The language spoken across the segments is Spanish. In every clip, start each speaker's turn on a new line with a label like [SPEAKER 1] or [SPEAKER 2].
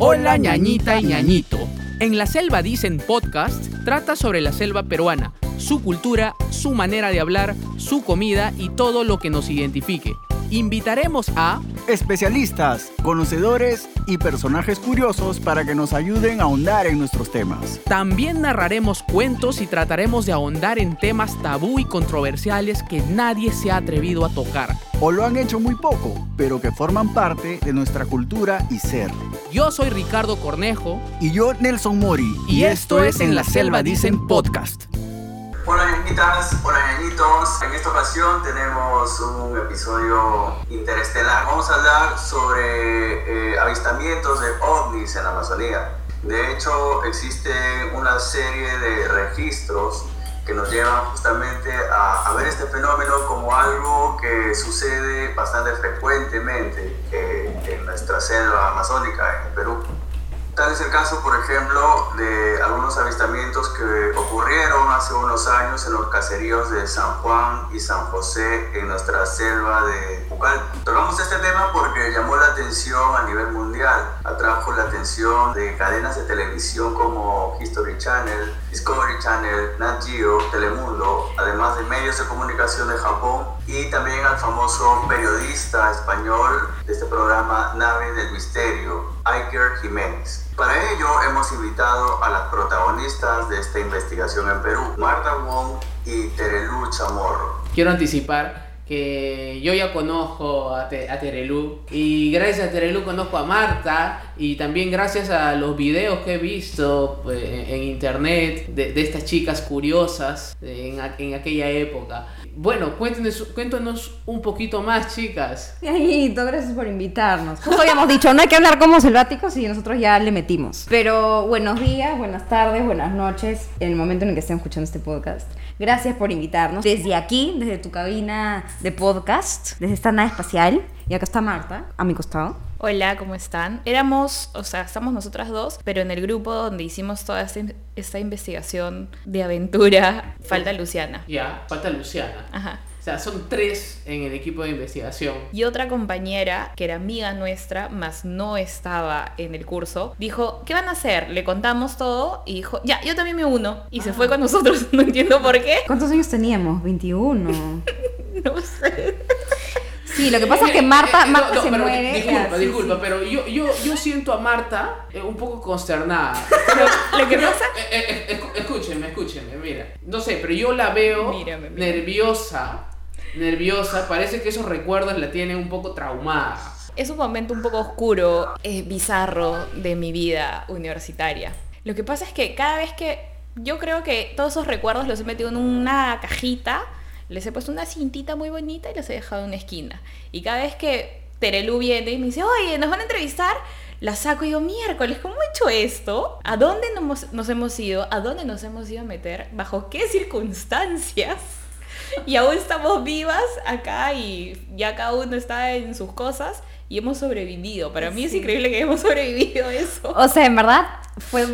[SPEAKER 1] Hola ñañita y ñañito. En la selva dicen podcast trata sobre la selva peruana, su cultura, su manera de hablar, su comida y todo lo que nos identifique. Invitaremos a
[SPEAKER 2] especialistas, conocedores y personajes curiosos para que nos ayuden a ahondar en nuestros temas.
[SPEAKER 1] También narraremos cuentos y trataremos de ahondar en temas tabú y controversiales que nadie se ha atrevido a tocar.
[SPEAKER 2] O lo han hecho muy poco, pero que forman parte de nuestra cultura y ser.
[SPEAKER 1] Yo soy Ricardo Cornejo.
[SPEAKER 2] Y yo Nelson Mori.
[SPEAKER 1] Y, esto es En la Selva Dicen Podcast.
[SPEAKER 3] Hola ñañitas, hola ñañitos. En esta ocasión tenemos un episodio interestelar. Vamos a hablar sobre eh, avistamientos de ovnis en la Amazonía. De hecho, existe una serie de registros que nos llevan justamente a, ver este fenómeno como algo que sucede bastante frecuentemente eh, en nuestra selva amazónica, en el Perú. Tal es el caso, por ejemplo, de algunos avistamientos que ocurrieron hace unos años en los caseríos de San Juan y San José en nuestra selva de Pucal. Tocamos este tema porque llamó la atención a nivel mundial, atrajo la atención de cadenas de televisión como History Channel, Discovery Channel, Nat Geo, Telemundo, además de medios de comunicación de Japón y también al famoso periodista español de este programa Nave del Misterio, Iker Jiménez. Para ello hemos invitado a las protagonistas de esta investigación en Perú, Marta Wong y Terelu Chamorro.
[SPEAKER 1] Quiero anticipar que yo ya conozco a, Te- a y gracias a Terelu conozco a Marta y también gracias a los videos que he visto pues, en, en internet de, de estas chicas curiosas en, en aquella época. Bueno, cuéntenos, un poquito más, chicas.
[SPEAKER 4] Ayito, gracias por invitarnos. Justo habíamos dicho, no hay que hablar como selváticos y nosotros ya le metimos. Pero buenos días, buenas tardes, buenas noches, en el momento en el que estén escuchando este podcast. Gracias por invitarnos. Desde aquí, desde tu cabina de podcast, desde esta nave espacial. Y acá está Marta, a mi costado.
[SPEAKER 5] Hola, ¿cómo están? Éramos, o sea, estamos nosotras dos, pero en el grupo donde hicimos toda esta, esta investigación de aventura, falta Luciana.
[SPEAKER 1] Ya, falta Luciana.
[SPEAKER 5] Ajá.
[SPEAKER 1] O sea, son tres en el equipo de investigación.
[SPEAKER 5] Y otra compañera, que era amiga nuestra, más no estaba en el curso, dijo, ¿qué van a hacer? Le contamos todo y dijo, ya, yo también me uno. Y se fue con nosotros, no entiendo por qué.
[SPEAKER 4] ¿Cuántos años teníamos? 21.
[SPEAKER 5] No sé.
[SPEAKER 4] Sí, lo que pasa es que Marta,
[SPEAKER 1] Eh, eh,
[SPEAKER 4] Marta
[SPEAKER 1] no,
[SPEAKER 4] se
[SPEAKER 1] pero
[SPEAKER 4] muere.
[SPEAKER 1] Disculpa,
[SPEAKER 4] ya,
[SPEAKER 1] disculpa,
[SPEAKER 4] sí.
[SPEAKER 1] pero yo, yo, yo siento a Marta eh, un poco consternada.
[SPEAKER 5] Lo que pasa...
[SPEAKER 1] Eh, eh, escúchenme, escúchenme, mira. No sé, pero yo la veo
[SPEAKER 5] Mírame, mírame.
[SPEAKER 1] nerviosa, nerviosa. Parece que esos recuerdos la tienen un poco traumada.
[SPEAKER 5] Es un momento un poco oscuro, eh, bizarro de mi vida universitaria. Lo que pasa es que cada vez que yo creo que todos esos recuerdos los he metido en una cajita, les he puesto una cintita muy bonita y los he dejado en una esquina. Y cada vez que Terelu viene y me dice, oye, nos van a entrevistar, la saco y digo, miércoles, ¿cómo he hecho esto? ¿A dónde nos, nos hemos ido? ¿A dónde nos hemos ido a meter? ¿Bajo qué circunstancias? Y aún estamos vivas acá y ya cada uno está en sus cosas y hemos sobrevivido. Para mí es increíble que hemos sobrevivido eso.
[SPEAKER 4] O sea, en verdad fue,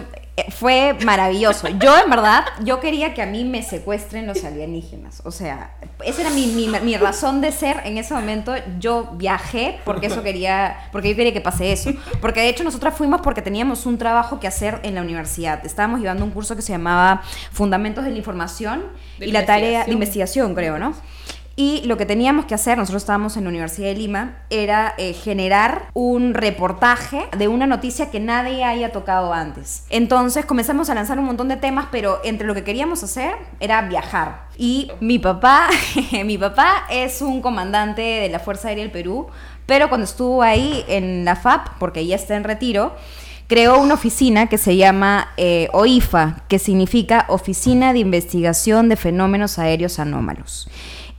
[SPEAKER 4] fue maravilloso. Yo, en verdad, yo quería que a mí me secuestren los alienígenas. O sea, esa era mi, mi, mi razón de ser en ese momento. Yo viajé porque eso quería, porque yo quería que pase eso. Porque de hecho nosotras fuimos porque teníamos un trabajo que hacer en la universidad. Estábamos llevando un curso que se llamaba Fundamentos de la Información
[SPEAKER 5] De
[SPEAKER 4] y
[SPEAKER 5] la
[SPEAKER 4] tarea de
[SPEAKER 5] investigación,
[SPEAKER 4] creo, ¿no? Y lo que teníamos que hacer, nosotros estábamos en la Universidad de Lima, era eh, generar un reportaje de una noticia que nadie haya tocado antes. Entonces comenzamos a lanzar un montón de temas, pero entre lo que queríamos hacer era viajar. Y mi papá, mi papá es un comandante de la Fuerza Aérea del Perú, pero cuando estuvo ahí en la FAP, porque ya está en retiro, creó una oficina que se llama eh, OIFA, que significa Oficina de Investigación de Fenómenos Aéreos Anómalos.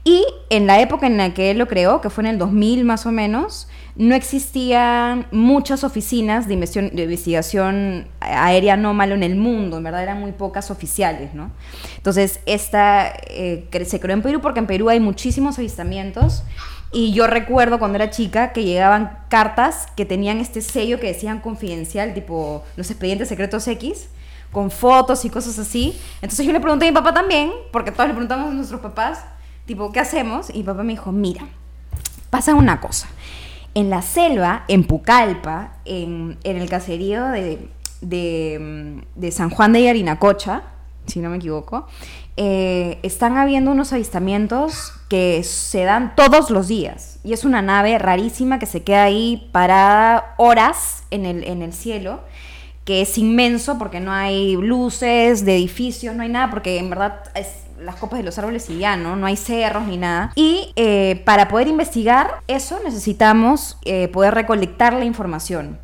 [SPEAKER 4] Y en la época en la que él lo creó, que fue en el 2000 más o menos, no existían muchas oficinas de investigación, aérea anómalo en el mundo, en verdad eran muy pocas oficiales, ¿no? Entonces, esta eh, se creó en Perú porque en Perú hay muchísimos avistamientos y yo recuerdo cuando era chica que llegaban cartas que tenían este sello que decían confidencial, tipo los expedientes secretos X, con fotos y cosas así. Entonces yo le pregunté a mi papá también, porque todos le preguntamos a nuestros papás, tipo, ¿qué hacemos? Y papá me dijo, mira, pasa una cosa. En la selva, en Pucallpa, en, en el caserío de, de, mm, de San Juan de Yarinacocha, si no me equivoco, eh, están habiendo unos avistamientos que se dan todos los días. Y es una nave rarísima que se queda ahí parada horas en el, en el cielo, que es inmenso porque no hay luces de edificios, no hay nada, porque en verdad es las copas de los árboles y ya, ¿no? No hay cerros ni nada. Y eh, para poder investigar eso necesitamos eh, poder recolectar la información.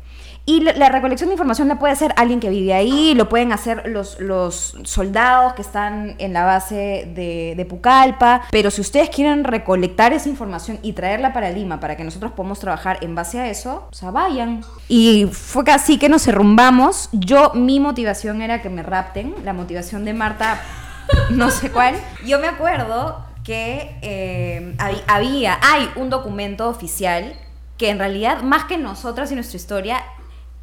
[SPEAKER 4] Y la, la recolección de información la puede hacer alguien que vive ahí, lo pueden hacer los, los soldados que están en la base de, de Pucallpa, pero si ustedes quieren recolectar esa información y traerla para Lima para que nosotros podamos trabajar en base a eso, o sea, vayan. Y fue casi que nos derrumbamos. Yo, mi motivación era que me rapten, la motivación de Marta, no sé cuál. Yo me acuerdo que eh, hab- había, hay un documento oficial que en realidad, más que nosotras y nuestra historia,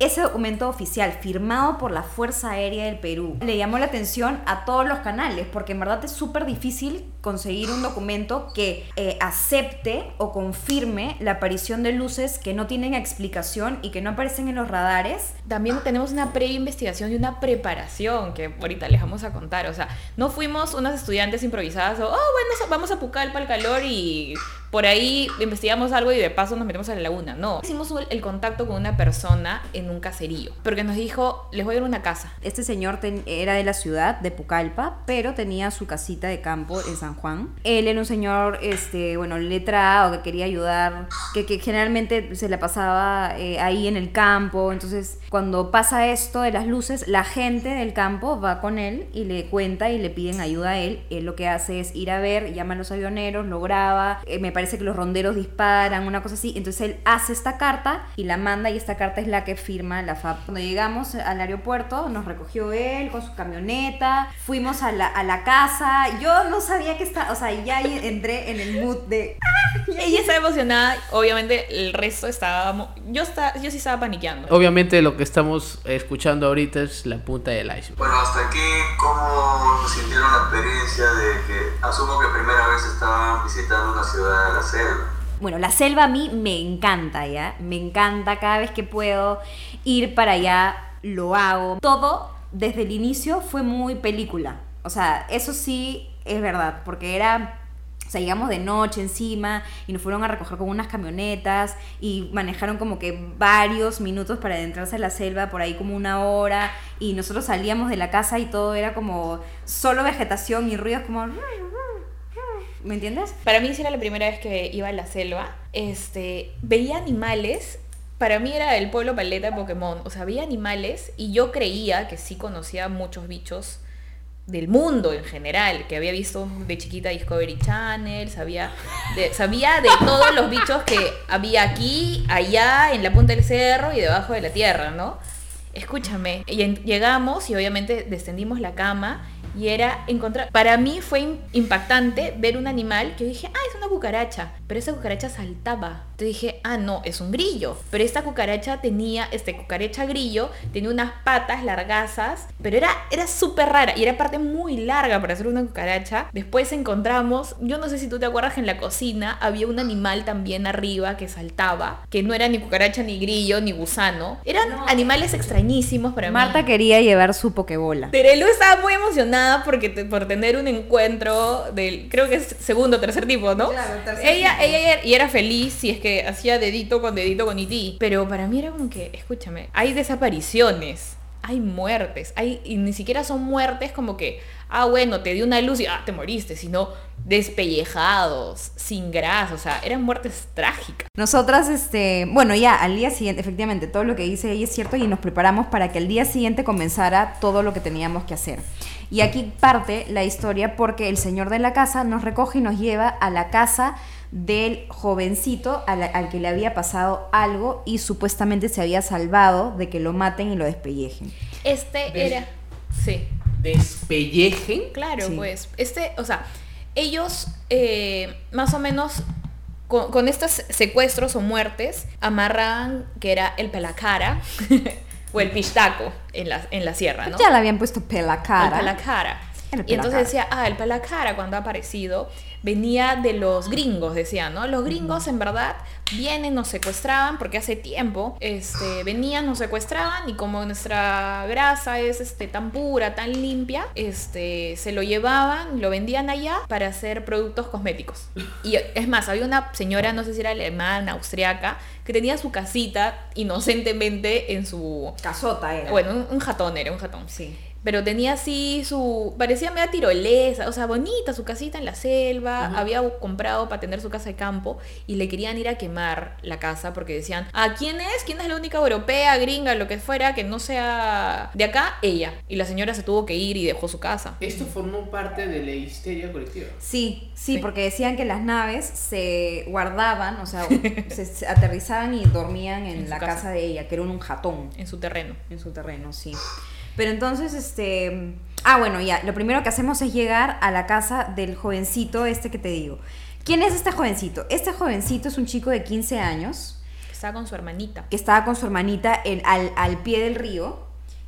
[SPEAKER 4] ese documento oficial firmado por la Fuerza Aérea del Perú le llamó la atención a todos los canales, porque en verdad es súper difícil conseguir un documento que eh, acepte o confirme la aparición de luces que no tienen explicación y que no aparecen en los radares.
[SPEAKER 5] También tenemos una pre-investigación y una preparación que ahorita les vamos a contar. O sea, no fuimos unas estudiantes improvisadas o, oh, bueno, vamos a Pucallpa al calor y por ahí investigamos algo y de paso nos metemos a la laguna. No, hicimos el- contacto con una persona en un caserío, porque nos dijo, les voy a a una casa.
[SPEAKER 4] Este señor ten- era de la ciudad de Pucallpa, pero tenía su casita de campo en San Juan. Él era un señor, este, bueno, letrado, que quería ayudar, que, que generalmente se la pasaba eh, ahí en el campo. Entonces, cuando pasa esto de las luces, la gente del campo va con él y le cuenta y le piden ayuda a él. Él lo que hace es ir a ver, llama a los avioneros, lo graba. eh, me parece que los ronderos disparan, una cosa así. Entonces, él hace esta carta y la manda y esta carta es la que firma la FAP. Cuando llegamos al aeropuerto, nos recogió él con su camioneta, fuimos a la, a la casa. Yo no sabía que estaba, o sea, ya entré en el mood de...
[SPEAKER 5] Ella estaba emocionada, obviamente el resto estábamos... Yo, estaba, yo sí estaba paniqueando.
[SPEAKER 1] Obviamente lo que estamos escuchando ahorita es la punta del iceberg.
[SPEAKER 3] Bueno, hasta aquí, ¿cómo sintieron la experiencia de que asumo que primera vez estaban visitando una ciudad la selva?
[SPEAKER 4] Bueno, la selva a mí me encanta, ¿ya? Me encanta cada vez que puedo ir para allá, lo hago. Todo desde el inicio fue muy película. O sea, eso sí es verdad, porque era... O sea, llegamos de noche encima y nos fueron a recoger con unas camionetas y manejaron como que varios minutos para adentrarse a la selva, por ahí como una hora, y nosotros salíamos de la casa y todo era como solo vegetación y ruidos como... ¿Me entiendes?
[SPEAKER 5] Para mí sí era la primera vez que iba a la selva. Este, veía animales. Para mí era el pueblo paleta Pokémon. O sea, veía animales y yo creía que sí conocía muchos bichos del mundo en general, que había visto de chiquita Discovery Channel, sabía sabía de todos los bichos que había aquí, allá, en la punta del cerro y debajo de la tierra, ¿no? Escúchame, y en- llegamos y obviamente descendimos la cama y era encontrar... Para mí fue im- impactante ver un animal que dije, ah, es una cucaracha, pero esa cucaracha saltaba. Entonces dije, ah, no, es un grillo. Pero esta cucaracha tenía, este cucaracha grillo, tenía unas patas largazas, pero era, era súper rara y era parte muy larga para ser una cucaracha. Después encontramos, yo no sé si tú te acuerdas que en la cocina había un animal también arriba que saltaba, que no era ni cucaracha, ni grillo, ni gusano. Eran animales extrañísimos para mí.
[SPEAKER 4] Marta quería llevar su pokebola.
[SPEAKER 5] Terelu estaba muy emocionada porque te- por tener un encuentro del, creo que es segundo o tercer tipo, ¿no?
[SPEAKER 4] Claro, tercer
[SPEAKER 5] ella,
[SPEAKER 4] tipo.
[SPEAKER 5] ella era- y era feliz si es que hacía dedito con dedito con Iti. Pero para mí era como que, escúchame, hay desapariciones, hay muertes, hay, y ni siquiera son muertes como que, ah, bueno, te dio una luz y ah, te moriste, sino despellejados, sin grasa, o sea, eran muertes trágicas.
[SPEAKER 4] Nosotras, este, bueno, ya al día siguiente, efectivamente, todo lo que dice ella es cierto y nos preparamos para que al día siguiente comenzara todo lo que teníamos que hacer. Y aquí parte la historia porque el señor de la casa nos recoge y nos lleva a la casa del jovencito a la- al que le había pasado algo y supuestamente se había salvado de que lo maten y lo despellejen.
[SPEAKER 5] Este era... Sí.
[SPEAKER 1] Despellejen.
[SPEAKER 5] Claro,
[SPEAKER 4] Sí.
[SPEAKER 5] pues. Este, o sea, ellos eh, más o menos con, con estos secuestros o muertes amarraban que era el pelacara o el pistaco en la, en la sierra, ¿no?
[SPEAKER 4] Ya le habían puesto pela
[SPEAKER 5] El
[SPEAKER 4] cara.
[SPEAKER 5] pelacara.
[SPEAKER 4] El
[SPEAKER 5] Y entonces
[SPEAKER 4] pelacara.
[SPEAKER 5] decía, ah, el pelacara cuando ha aparecido venía de los gringos, decía, ¿no? Los gringos en verdad vienen, nos secuestraban, porque hace tiempo este, venían, nos secuestraban y como nuestra grasa es este, tan pura, tan limpia, este, se lo llevaban, lo vendían allá para hacer productos cosméticos. Y es más, había una señora, no sé si era alemana, austriaca, que tenía su casita inocentemente en su...
[SPEAKER 4] Casota era.
[SPEAKER 5] Bueno, un, un jatón era, un jatón.
[SPEAKER 4] Sí.
[SPEAKER 5] Pero tenía así su. Parecía media tirolesa, o sea, bonita su casita en la selva. Había comprado para tener su casa de campo y le querían ir a quemar la casa porque decían: ¿A quién es? ¿Quién es la única europea, gringa, lo que fuera, que no sea de acá? Ella. Y la señora se tuvo que ir y dejó su casa.
[SPEAKER 1] Esto formó parte de la histeria colectiva.
[SPEAKER 4] Sí, sí,
[SPEAKER 5] Sí.
[SPEAKER 4] porque decían que las naves se guardaban, o sea, se, se aterrizaban y dormían en, la
[SPEAKER 5] casa.
[SPEAKER 4] casa. de ella, que era un jatón
[SPEAKER 5] En su terreno.
[SPEAKER 4] en su terreno, sí. Pero entonces, este... Ah, bueno, ya, lo primero que hacemos es llegar a la casa del jovencito este que te digo. ¿Quién es este jovencito? Este jovencito es un chico de 15 años
[SPEAKER 5] Estaba con su hermanita.
[SPEAKER 4] que estaba con su hermanita en- al, al pie del río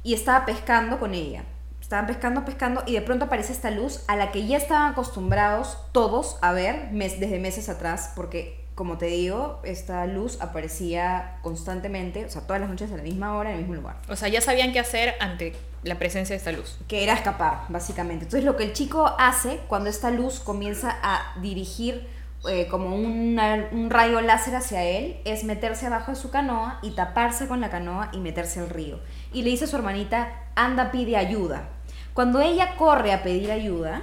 [SPEAKER 4] y estaba pescando con ella. Estaban pescando, pescando y de pronto aparece esta luz a la que ya estaban acostumbrados todos a ver mes- desde meses atrás porque, como te digo, esta luz aparecía constantemente, o sea, todas las noches a la misma hora en el mismo lugar.
[SPEAKER 5] O sea, ya sabían qué hacer ante la presencia de esta luz.
[SPEAKER 4] Que era escapar, básicamente. Entonces lo que el chico hace cuando esta luz comienza a dirigir eh, como una- un rayo láser hacia él es meterse abajo de su canoa y taparse con la canoa y meterse al río. Y le dice a su hermanita, anda, pide ayuda. Cuando ella corre a pedir ayuda,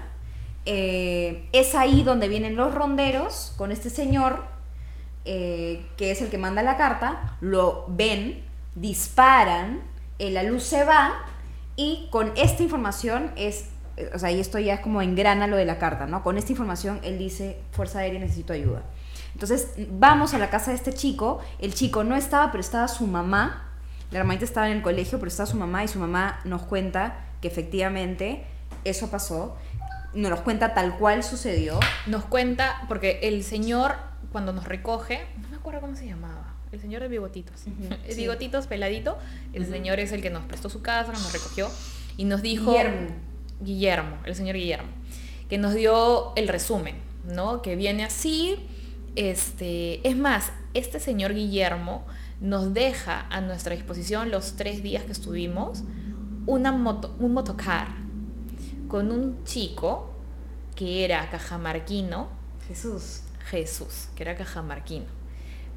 [SPEAKER 4] eh, es ahí donde vienen los ronderos con este señor, eh, que es el que manda la carta, lo ven, disparan, eh, la luz se va y con esta información es, eh, o sea, y esto ya es como engrana lo de la carta, ¿no? Con esta información él dice, Fuerza Aérea, necesito ayuda. Entonces vamos a la casa de este chico, el chico no estaba, pero estaba su mamá, la hermanita estaba en el colegio, pero estaba su mamá y su mamá nos cuenta que efectivamente eso pasó, nos cuenta tal cual sucedió.
[SPEAKER 5] Nos cuenta, porque el señor, cuando nos recoge, no me acuerdo cómo se llamaba, el señor de bigotitos.
[SPEAKER 4] Ujú,
[SPEAKER 5] el
[SPEAKER 4] sí.
[SPEAKER 5] bigotitos peladito, el señor es el que nos prestó su casa, nos recogió y nos dijo...
[SPEAKER 4] Guillermo.
[SPEAKER 5] Guillermo, el señor Guillermo, que nos dio el resumen, ¿no? Que viene así, este, es más, este señor Guillermo nos deja a nuestra disposición los tres días que estuvimos una moto, un motocar con un chico que era cajamarquino,
[SPEAKER 4] Jesús.
[SPEAKER 5] Jesús, que era cajamarquino.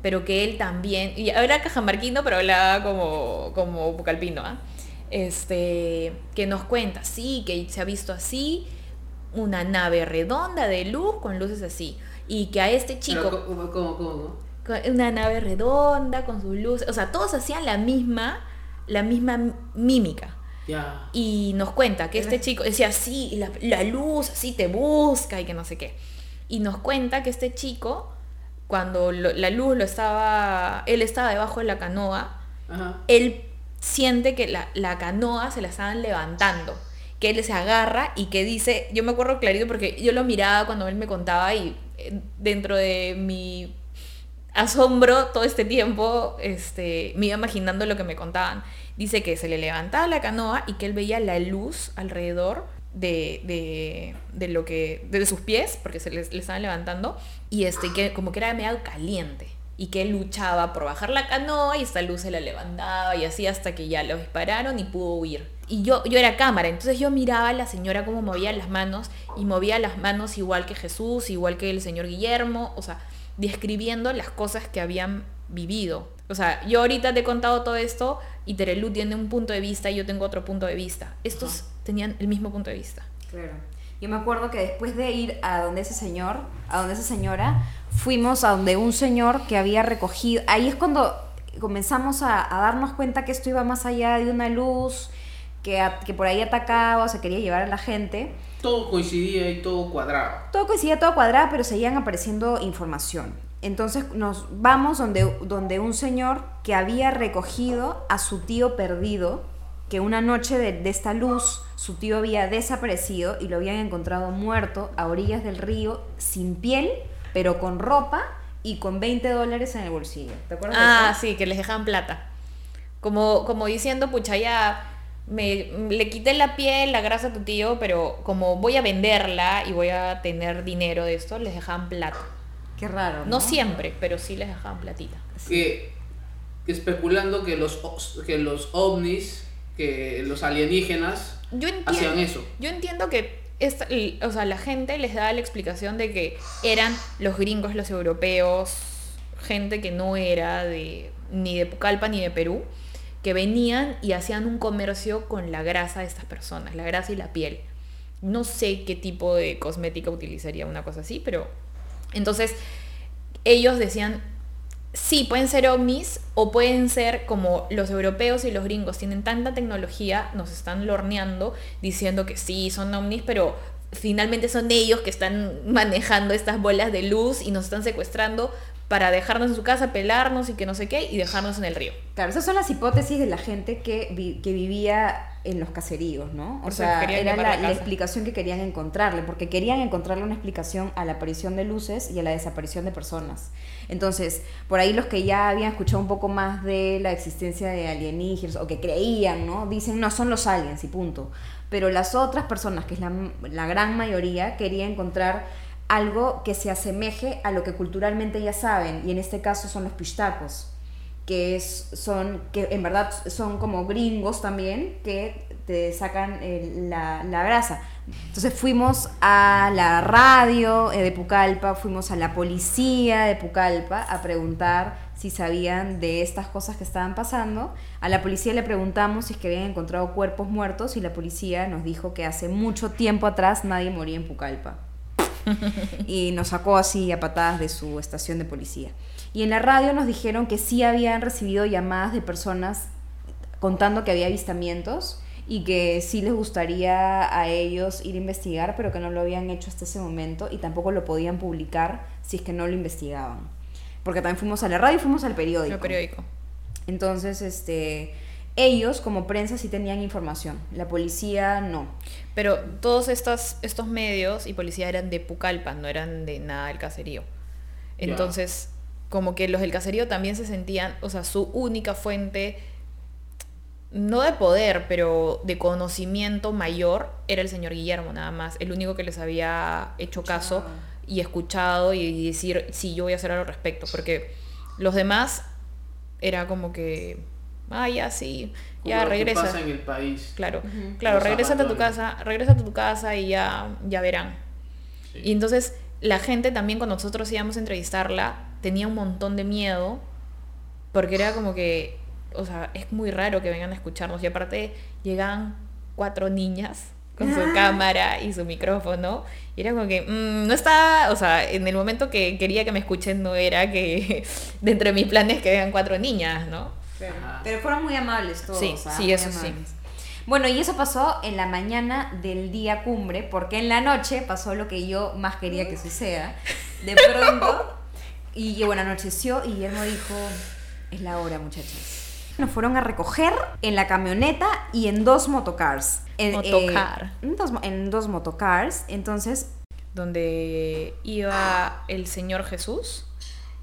[SPEAKER 5] Pero que él también, y era cajamarquino, pero hablaba como, como bucalpino, ¿ah? Este, que nos cuenta, sí, que se ha visto así, una nave redonda de luz con luces así. Y que a este chico,
[SPEAKER 1] Pero, ¿Cómo, cómo, cómo?
[SPEAKER 5] con una nave redonda con sus luces, o sea, todos hacían la misma, la misma mímica.
[SPEAKER 1] Ya.
[SPEAKER 5] Y nos cuenta que este chico decía, sí, la, la luz así te busca y que no sé qué. Y nos cuenta que este chico, cuando lo- la luz lo estaba, él estaba debajo de la canoa,
[SPEAKER 1] Ajá.
[SPEAKER 5] él siente que la, la canoa se la estaban levantando, que él se agarra y que dice, yo me acuerdo clarito porque yo lo miraba cuando él me contaba y eh, dentro de mi asombro todo este tiempo, este, me iba imaginando lo que me contaban. Dice que se le levantaba la canoa y que él veía la luz alrededor de, de, de lo que de sus pies, porque se les- le estaban levantando, y este, que como que era medio caliente. Y que él luchaba por bajar la canoa y esta luz se la levantaba y así hasta que ya lo dispararon y pudo huir. Y yo, yo era cámara, entonces yo miraba a la señora cómo movía las manos y movía las manos igual que Jesús, igual que el señor Guillermo, o sea, describiendo las cosas que habían vivido. O sea, yo ahorita te he contado todo esto y Terelu tiene un punto de vista y yo tengo otro punto de vista. Estos tenían el mismo punto de vista.
[SPEAKER 4] Claro. Yo me acuerdo que después de ir a donde ese señor, a donde esa señora, fuimos a donde un señor que había recogido. Ahí es cuando comenzamos a, a darnos cuenta que esto iba más allá de una luz, que, a- que por ahí atacaba, o se quería llevar a la gente.
[SPEAKER 1] Todo coincidía y todo cuadraba.
[SPEAKER 4] Todo coincidía, todo cuadrado, pero seguían apareciendo información. Entonces nos vamos donde, donde un señor que había recogido a su tío perdido, que una noche de, de esta luz su tío había desaparecido y lo habían encontrado muerto a orillas del río, sin piel, pero con ropa y con 20 dólares en el bolsillo. ¿Te acuerdas de
[SPEAKER 5] Ah,
[SPEAKER 4] eso?
[SPEAKER 5] sí, que les dejaban plata. Como, como diciendo, pucha, ya me, le quité la piel, la grasa a tu tío, pero como voy a venderla y voy a tener dinero de esto, les dejaban plata.
[SPEAKER 4] Qué raro.
[SPEAKER 5] No siempre, pero sí les dejaban platita.
[SPEAKER 1] Que, que especulando que los, os- que los ovnis, que los alienígenas
[SPEAKER 5] Yo entiendo,
[SPEAKER 1] hacían eso.
[SPEAKER 5] Yo entiendo que esta- o sea, la gente les daba la explicación de que eran los gringos, los europeos, gente que no era de ni de Pucallpa ni de Perú, que venían y hacían un comercio con la grasa de estas personas, la grasa y la piel. No sé qué tipo de cosmética utilizaría una cosa así, pero entonces ellos decían, sí, pueden ser ovnis o pueden ser como los europeos y los gringos tienen tanta tecnología, nos están lorneando diciendo que sí, son ovnis, pero finalmente son ellos que están manejando estas bolas de luz y nos están secuestrando para dejarnos en su casa, pelarnos y que no sé qué, y dejarnos en el río.
[SPEAKER 4] Claro, esas son las hipótesis de la gente que, vi- que vivía en los caseríos, ¿no? O sea, era la,
[SPEAKER 5] la
[SPEAKER 4] explicación que querían encontrarle, porque querían encontrarle una explicación a la aparición de luces y a la desaparición de personas. Entonces, por ahí los que ya habían escuchado un poco más de la existencia de alienígenas, o que creían, ¿no? Dicen, no, son los aliens y punto. Pero las otras personas, que es la, la gran mayoría, querían encontrar algo que se asemeje a lo que culturalmente ya saben, y en este caso son los pistacos que son, que en verdad son como gringos también, que te sacan la, la grasa. Entonces fuimos a la radio de Pucallpa, fuimos a la policía de Pucallpa a preguntar si sabían de estas cosas que estaban pasando. A la policía le preguntamos si que habían encontrado cuerpos muertos y la policía nos dijo que hace mucho tiempo atrás nadie moría en Pucallpa y nos sacó así a patadas de su estación de policía. Y en la radio nos dijeron que sí habían recibido llamadas de personas contando que había avistamientos y que sí les gustaría a ellos ir a investigar, pero que no lo habían hecho hasta ese momento y tampoco lo podían publicar si es que no lo investigaban. Porque también fuimos a la radio y fuimos al periódico.
[SPEAKER 5] El periódico.
[SPEAKER 4] Entonces, este, ellos como prensa sí tenían información, la policía no.
[SPEAKER 5] Pero todos estos, estos medios y policía eran de Pucallpa, no eran de nada del caserío. Entonces, como que los del caserío también se sentían, o sea, su única fuente, no de poder, pero de conocimiento mayor, era el señor Guillermo, nada más. El único que les había hecho caso y escuchado y decir, sí, yo voy a hacer algo al respecto. Porque los demás era como que, ah, ya, sí,
[SPEAKER 1] Como
[SPEAKER 5] ya
[SPEAKER 1] lo que
[SPEAKER 5] regresa.
[SPEAKER 1] pasa en el país.
[SPEAKER 5] Claro, claro,
[SPEAKER 1] Los
[SPEAKER 5] regrésate a tu casa, regrésate a tu casa y ya, ya verán.
[SPEAKER 1] Sí.
[SPEAKER 5] Y entonces la gente también cuando nosotros íbamos a entrevistarla tenía un montón de miedo porque era como que, o sea, es muy raro que vengan a escucharnos y aparte llegan cuatro niñas con su cámara y su micrófono y era como que mm, no está, o sea, en el momento que quería que me escuchen no era que dentro de mis planes que vean cuatro niñas, ¿no?
[SPEAKER 4] Pero fueron muy amables todos.
[SPEAKER 5] Sí,
[SPEAKER 4] ah,
[SPEAKER 5] sí, eso sí.
[SPEAKER 4] Bueno, y eso pasó en la mañana del día cumbre, porque en la noche pasó lo que yo más quería que suceda. De pronto, y bueno, anocheció y Guillermo dijo, es la hora, muchachos. Nos fueron a recoger en la camioneta y en dos motocars. En,
[SPEAKER 5] Motocar.
[SPEAKER 4] en, dos, en dos motocars. Entonces,
[SPEAKER 5] donde iba el Señor Jesús.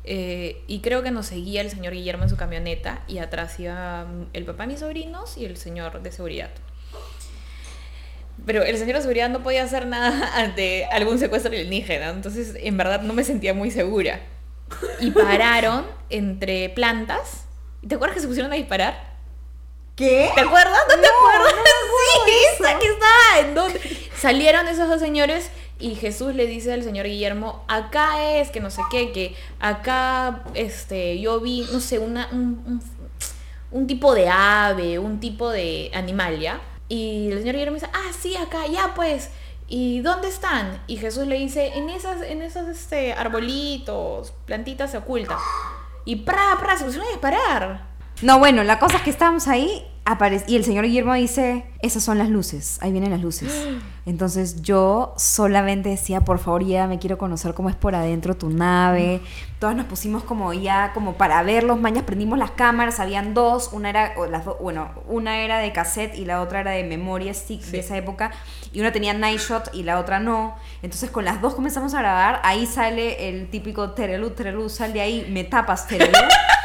[SPEAKER 5] Eh, y creo que nos seguía el señor Guillermo en su camioneta y atrás iba mm, el papá de mis sobrinos y el señor de seguridad. Pero el señor de seguridad no podía hacer nada ante algún secuestro alienígena, entonces en verdad no me sentía muy segura. Y pararon entre plantas. ¿Te acuerdas que se pusieron a disparar?
[SPEAKER 4] ¿qué?
[SPEAKER 5] ¿Te acuerdas? ¿No te acuerdas? sí, esa- aquí está. ¿En dónde? Salieron esos dos señores y Jesús le dice al señor Guillermo, acá es, que no sé qué, que acá este, yo vi, no sé, una, un, un- tipo de ave, un tipo de animal, ¿ya? Y el señor Guillermo dice, ah, sí, acá, ya pues. ¿Y dónde están? Y Jesús le dice, en esas, en esos este, arbolitos, plantitas se ocultan. Y pra, pra, se pusieron a disparar.
[SPEAKER 4] No, bueno, la cosa es que estábamos ahí y el señor Guillermo dice, esas son las luces, ahí vienen las luces. Entonces yo solamente decía, por favor, ya me quiero conocer cómo es por adentro tu nave. Todas nos pusimos como ya, como para ver los mañas, prendimos las cámaras, habían dos, una era, o las do- bueno, una era de cassette y la otra era de memoria stick de esa época, y una tenía night shot y la otra no. Entonces con las dos comenzamos a grabar, ahí sale el típico terelú, terelú, sal de ahí, me tapas terelú.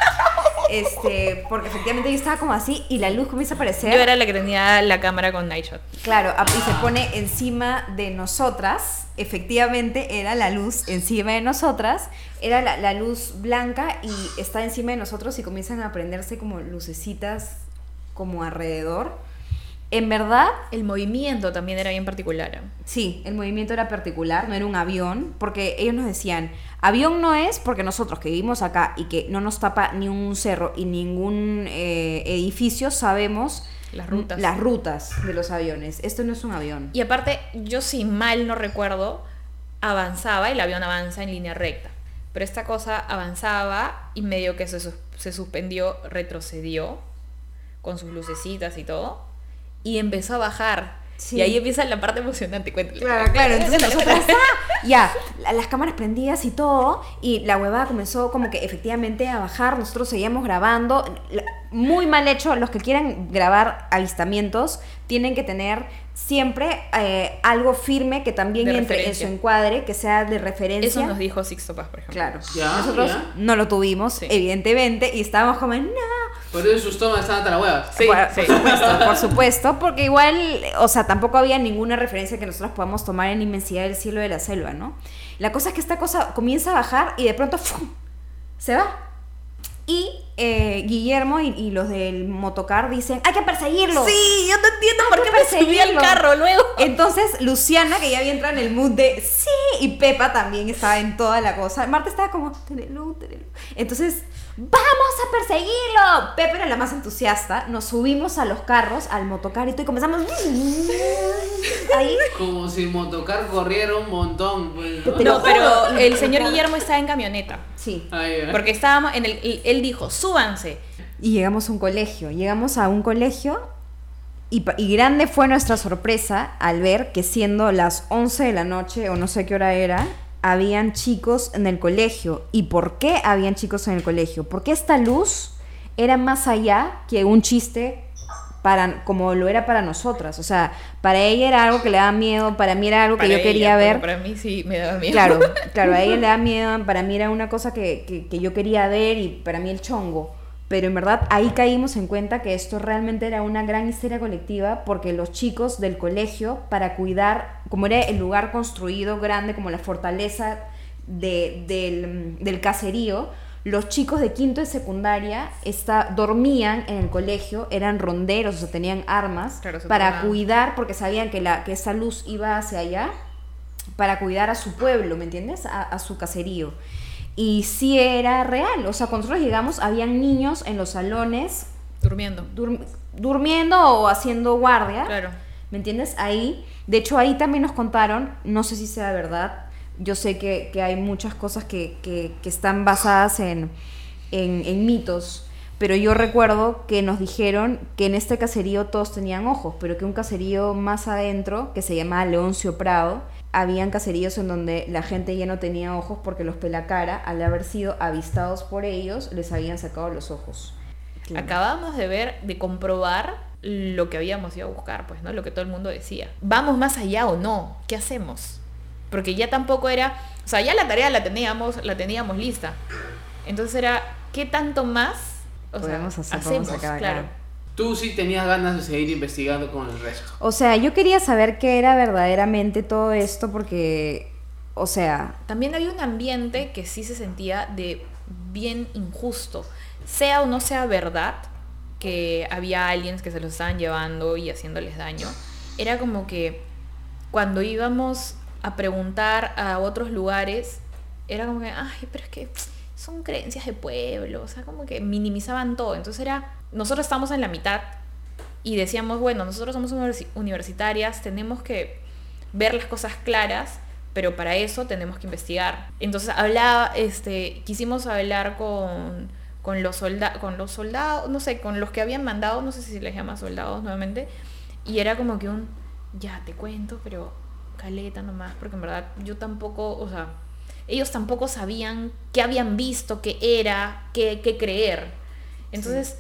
[SPEAKER 4] este, porque efectivamente yo estaba como así y la luz comienza a aparecer.
[SPEAKER 5] Yo era la que tenía la cámara con Night Shot.
[SPEAKER 4] Claro, y se pone encima de nosotras. Efectivamente, era la luz encima de nosotras. Era la, la luz blanca y está encima de nosotros y comienzan a prenderse como lucecitas como alrededor. En verdad,
[SPEAKER 5] El movimiento también era bien particular.
[SPEAKER 4] sí, el movimiento era particular, no era un avión, porque ellos nos decían, avión no es porque nosotros que vivimos acá y que no nos tapa ni un cerro y ningún eh, edificio, sabemos
[SPEAKER 5] Las rutas.
[SPEAKER 4] las rutas de los aviones. Esto no es un avión.
[SPEAKER 5] Y aparte, yo si mal no recuerdo, avanzaba, el avión avanza en línea recta. Pero esta cosa avanzaba y medio que se, se suspendió, retrocedió con sus lucecitas y todo. Y empezó a bajar.
[SPEAKER 4] Sí.
[SPEAKER 5] Y ahí empieza la parte emocionante. Cuéntale.
[SPEAKER 4] Claro, claro. Entonces nosotros, ¡ah! ya, la- las cámaras prendidas y todo, y la huevada comenzó como que efectivamente a bajar, nosotros seguíamos grabando. Muy mal hecho, los que quieran grabar avistamientos tienen que tener siempre eh, algo firme que también
[SPEAKER 5] De
[SPEAKER 4] entre en su encuadre, que sea de referencia.
[SPEAKER 5] Eso nos dijo Sixto Paz, por ejemplo.
[SPEAKER 4] Claro.
[SPEAKER 1] Ya,
[SPEAKER 4] Nosotros
[SPEAKER 1] ya.
[SPEAKER 4] no lo tuvimos,
[SPEAKER 5] Sí.
[SPEAKER 4] evidentemente, y estábamos como, no,
[SPEAKER 1] Por eso sus tomas estaban hasta la hueva.
[SPEAKER 5] Sí,
[SPEAKER 4] por,
[SPEAKER 5] sí.
[SPEAKER 4] por supuesto, por supuesto, porque igual, o sea, tampoco había ninguna referencia que nosotros podamos tomar en inmensidad del cielo de la selva, ¿no? La cosa es que esta cosa comienza a bajar y de pronto ¡fum! se va. Y eh, Guillermo y, y los del motocar dicen, hay que perseguirlo.
[SPEAKER 5] Sí, yo no entiendo
[SPEAKER 4] Hay
[SPEAKER 5] por qué me subí al carro luego.
[SPEAKER 4] Entonces, Luciana, que ya había entrado en el mood de sí, y Pepa también estaba en toda la cosa. Marta estaba como, tenelu, tenelu. Entonces, ¡vamos a perseguirlo! Pepa era la más entusiasta. Nos subimos a los carros, al motocarito y comenzamos. Ahí.
[SPEAKER 1] Como si motocar corriera un montón. Pues, ¿no?
[SPEAKER 5] Pero el señor Guillermo estaba en camioneta.
[SPEAKER 4] Sí.
[SPEAKER 5] Porque estábamos en el. y Él dijo, súbanse.
[SPEAKER 4] Y llegamos a un colegio. Llegamos a un colegio y, y grande fue nuestra sorpresa al ver que siendo las 11 de la noche o no sé qué hora era, habían chicos en el colegio. ¿Y por qué habían chicos en el colegio? Porque esta luz era más allá que un chiste para como lo era para nosotras. O sea, para ella era algo que le daba miedo, para mí era algo que yo quería ver.
[SPEAKER 5] Para mí sí me daba miedo.
[SPEAKER 4] Claro, claro, a ella le da miedo, para mí era una cosa que, que- que yo quería ver y para mí el chongo. Pero en verdad ahí caímos en cuenta que esto realmente era una gran histeria colectiva porque los chicos del colegio, para cuidar, como era el lugar construido grande, como la fortaleza de- del, del caserío, los chicos de quinto y secundaria está, dormían en el colegio, eran ronderos, o sea, tenían armas
[SPEAKER 5] Claro,
[SPEAKER 4] para cuidar porque sabían que, la, que esa luz iba hacia allá para cuidar a su pueblo, ¿me entiendes? A, a su caserío. Y sí era real, o sea, cuando nosotros llegamos, habían niños en los salones
[SPEAKER 5] Durmiendo.
[SPEAKER 4] dur- durmiendo o haciendo guardia,
[SPEAKER 5] Claro.
[SPEAKER 4] ¿me entiendes? Ahí, de hecho ahí también nos contaron, no sé si sea verdad, yo sé que, que hay muchas cosas que, que- que están basadas en, en, en mitos, pero yo recuerdo que nos dijeron que en este caserío todos tenían ojos, pero que un caserío más adentro, que se llamaba Leoncio Prado, habían caseríos en donde la gente ya no tenía ojos porque los pelacara, al haber sido avistados por ellos, les habían sacado los ojos.
[SPEAKER 5] Acabamos de ver, de comprobar lo que habíamos ido a buscar, pues, ¿no? Lo que todo el mundo decía. ¿Vamos más allá o no? ¿Qué hacemos? Porque ya tampoco era, o sea, ya la tarea la teníamos, la teníamos lista. Entonces era, ¿qué tanto más o sea,
[SPEAKER 4] Podemos hacer,
[SPEAKER 5] hacemos? claro.
[SPEAKER 1] Tú sí tenías ganas de seguir investigando con el resto.
[SPEAKER 4] O sea, yo quería saber qué era verdaderamente todo esto porque, o sea,
[SPEAKER 5] También había un ambiente que sí se sentía de bien injusto. Sea o no sea verdad que había aliens que se los estaban llevando y haciéndoles daño. Era como que cuando íbamos a preguntar a otros lugares, era como que, ay, pero es que son creencias de pueblo, o sea, como que minimizaban todo. Entonces era, nosotros estamos en la mitad y decíamos, bueno, nosotros somos universi- universitarias, tenemos que ver las cosas claras, pero para eso tenemos que investigar. Entonces hablaba, este, quisimos hablar con, con los soldados, con los soldados, no sé, con los que habían mandado, no sé si les llama soldados nuevamente, y era como que un, ya te cuento, pero caleta nomás, porque en verdad yo tampoco, o sea, ellos tampoco sabían qué habían visto, qué era, qué, qué creer. Entonces,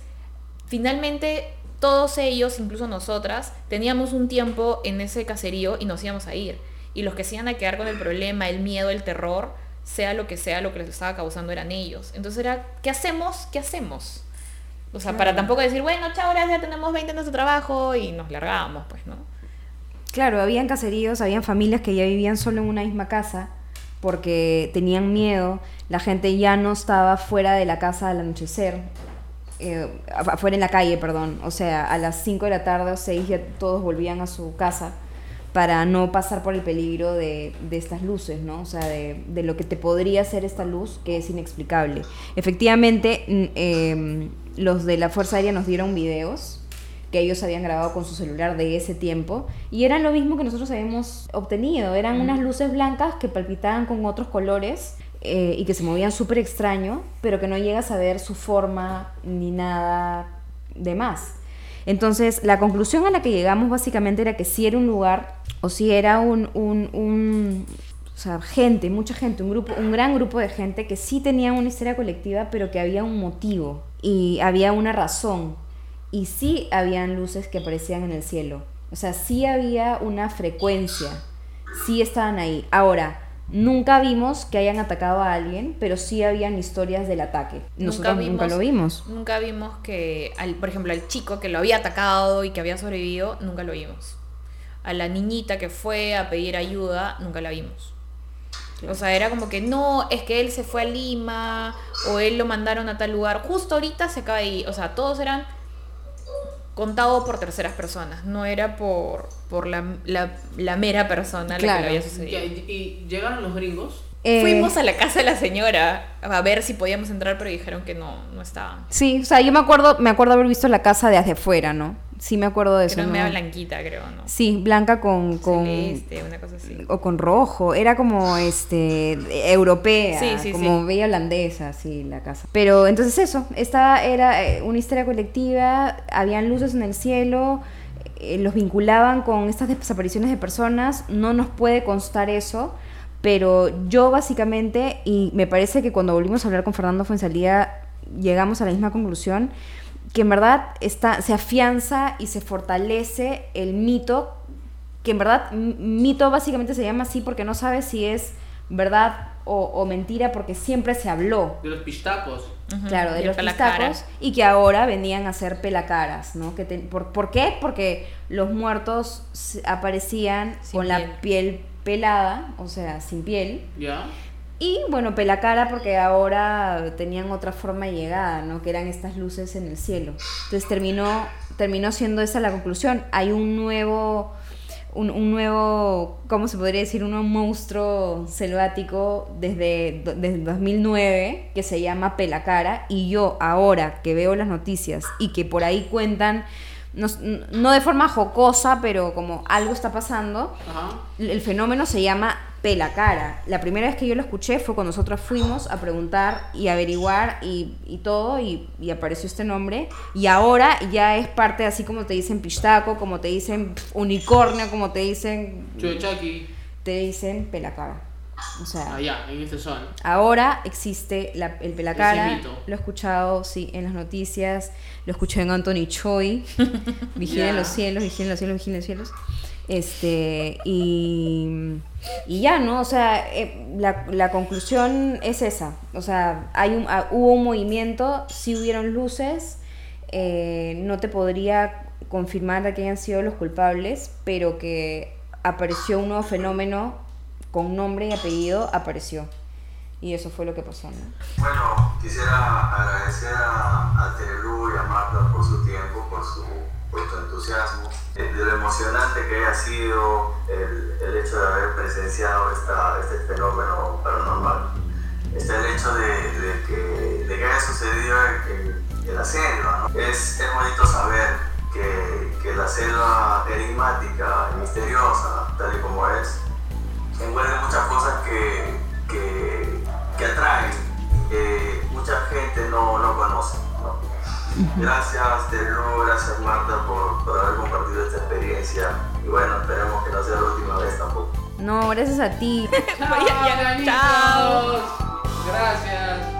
[SPEAKER 5] finalmente todos ellos, incluso nosotras, teníamos un tiempo en ese caserío y nos íbamos a ir. Y los que se iban a quedar con el problema, el miedo, el terror, sea lo que sea, lo que les estaba causando eran ellos. Entonces era, ¿qué hacemos? ¿Qué hacemos? O sea, para tampoco decir, bueno, chao, gracias, tenemos 20 en nuestro trabajo y nos largábamos, pues, ¿no?
[SPEAKER 4] Claro, habían caseríos, habían familias que ya vivían solo en una misma casa porque tenían miedo, la gente ya no estaba fuera de la casa al anochecer, eh, afuera en la calle, perdón, o sea, a las 5 de la tarde o 6 ya todos volvían a su casa para no pasar por el peligro de, de estas luces, ¿no? O sea, de, de, lo que te podría hacer esta luz que es inexplicable. Efectivamente, eh, los de la Fuerza Aérea nos dieron videos que ellos habían grabado con su celular de ese tiempo y eran lo mismo que nosotros habíamos obtenido, eran unas luces blancas que palpitaban con otros colores eh, y que se movían súper extraño, pero que no llegas a ver su forma ni nada de más. Entonces, la conclusión a la que llegamos básicamente era que si era un lugar o si era un, un, un o sea, gente, mucha gente, un grupo, un gran grupo de gente que sí tenía una historia colectiva, pero que había un motivo y había una razón y sí habían luces que aparecían en el cielo. O sea, sí había una frecuencia, sí estaban ahí. Ahora, nunca vimos que hayan atacado a alguien, pero sí habían historias del ataque. Nosotros nunca, vimos, nunca lo vimos.
[SPEAKER 5] Nunca vimos que, al, por ejemplo, al chico que lo había atacado y que había sobrevivido, nunca lo vimos. A la niñita que fue a pedir ayuda, nunca la vimos. O sea, era como que no, es que él se fue a Lima o él lo mandaron a tal lugar. Justo ahorita se acaba de ir. O sea, todos eran contado por terceras personas, no era por, por la, la, la mera persona
[SPEAKER 1] claro.
[SPEAKER 5] la que le había sucedido.
[SPEAKER 1] ¿Y, ¿Y, llegaron los gringos?
[SPEAKER 5] Eh, Fuimos a la casa de la señora a ver si podíamos entrar, pero dijeron que no, no estaban.
[SPEAKER 4] Sí, o sea, yo me acuerdo, me acuerdo haber visto la casa de hacia afuera, ¿no? Sí me acuerdo de eso.
[SPEAKER 5] Era
[SPEAKER 4] ¿no?
[SPEAKER 5] media blanquita, creo, ¿no?
[SPEAKER 4] Sí, blanca con... con
[SPEAKER 5] Celeste, una cosa así.
[SPEAKER 4] O con rojo. Era como, este, europea.
[SPEAKER 5] Sí, sí,
[SPEAKER 4] como
[SPEAKER 5] sí.
[SPEAKER 4] bella holandesa, sí, la casa. Pero entonces eso, esta era eh, una historia colectiva, habían luces en el cielo, eh, los vinculaban con estas desapariciones de personas, no nos puede constar eso, pero yo básicamente, y me parece que cuando volvimos a hablar con Fernando Fuensalía, llegamos a la misma conclusión, que en verdad está, se afianza y se fortalece el mito, que en verdad mito básicamente se llama así porque no sabes si es verdad o, o mentira porque siempre se habló.
[SPEAKER 1] De los pistacos.
[SPEAKER 5] Uh -huh.
[SPEAKER 4] Claro, de
[SPEAKER 5] Y
[SPEAKER 4] los
[SPEAKER 5] pelacaras.
[SPEAKER 4] pistacos y que ahora venían a ser pelacaras, ¿no? Que te- por, ¿Por qué? Porque los muertos aparecían
[SPEAKER 5] Sin
[SPEAKER 4] con
[SPEAKER 5] piel.
[SPEAKER 4] la piel pelada, o sea, sin piel,
[SPEAKER 1] ¿Ya?
[SPEAKER 4] Y bueno, pelacara porque ahora tenían otra forma de llegada, ¿no? Que eran estas luces en el cielo. Entonces terminó, terminó siendo esa la conclusión. Hay un nuevo, un, un nuevo, ¿cómo se podría decir? Un nuevo monstruo selvático desde, desde 2009 que se llama Pelacara. Y yo ahora que veo las noticias y que por ahí cuentan, no, no de forma jocosa, pero como algo está pasando,
[SPEAKER 1] Ajá.
[SPEAKER 4] el fenómeno se llama pelacara. La primera vez que yo lo escuché fue cuando nosotros fuimos a preguntar y averiguar y, y todo, y, y apareció este nombre. Y ahora ya es parte, así como te dicen pistaco, como te dicen unicornio, como te dicen.
[SPEAKER 1] Chuechaki.
[SPEAKER 4] Te dicen pelacara. O sea,
[SPEAKER 1] Allá, en esta zona.
[SPEAKER 4] ahora existe la- el pelacara. Lo he escuchado, sí, en las noticias. Lo escuché en Anthony Choi. Vigilen los cielos, vigilen los cielos, vigilen los cielos. Este, y, y ya, ¿no? O sea, eh, la, la conclusión es esa. O sea, hay un, ah, hubo un movimiento, sí hubieron luces. eh, no te podría confirmar que hayan sido los culpables, pero que apareció un nuevo fenómeno con nombre y apellido, apareció. Y eso fue lo que pasó, ¿no?
[SPEAKER 3] Bueno, quisiera agradecer a, a Terelu y a Marta por su tiempo, por su, por su entusiasmo, eh, de lo emocionante que haya sido el, el hecho de haber presenciado esta, este fenómeno paranormal. Está el hecho de, de que, de que haya sucedido en- en la selva. ¿no? Es, es bonito saber que, que la selva enigmática y misteriosa, tal y como es, envuelve muchas cosas que, que, atraen, que mucha gente no, no conoce. ¿no? Gracias, Telu, gracias Marta por, por haber compartido esta experiencia. Y bueno, esperemos que no sea la última vez tampoco.
[SPEAKER 4] No, gracias a ti.
[SPEAKER 1] Ganitos.
[SPEAKER 5] chao.
[SPEAKER 1] Gracias.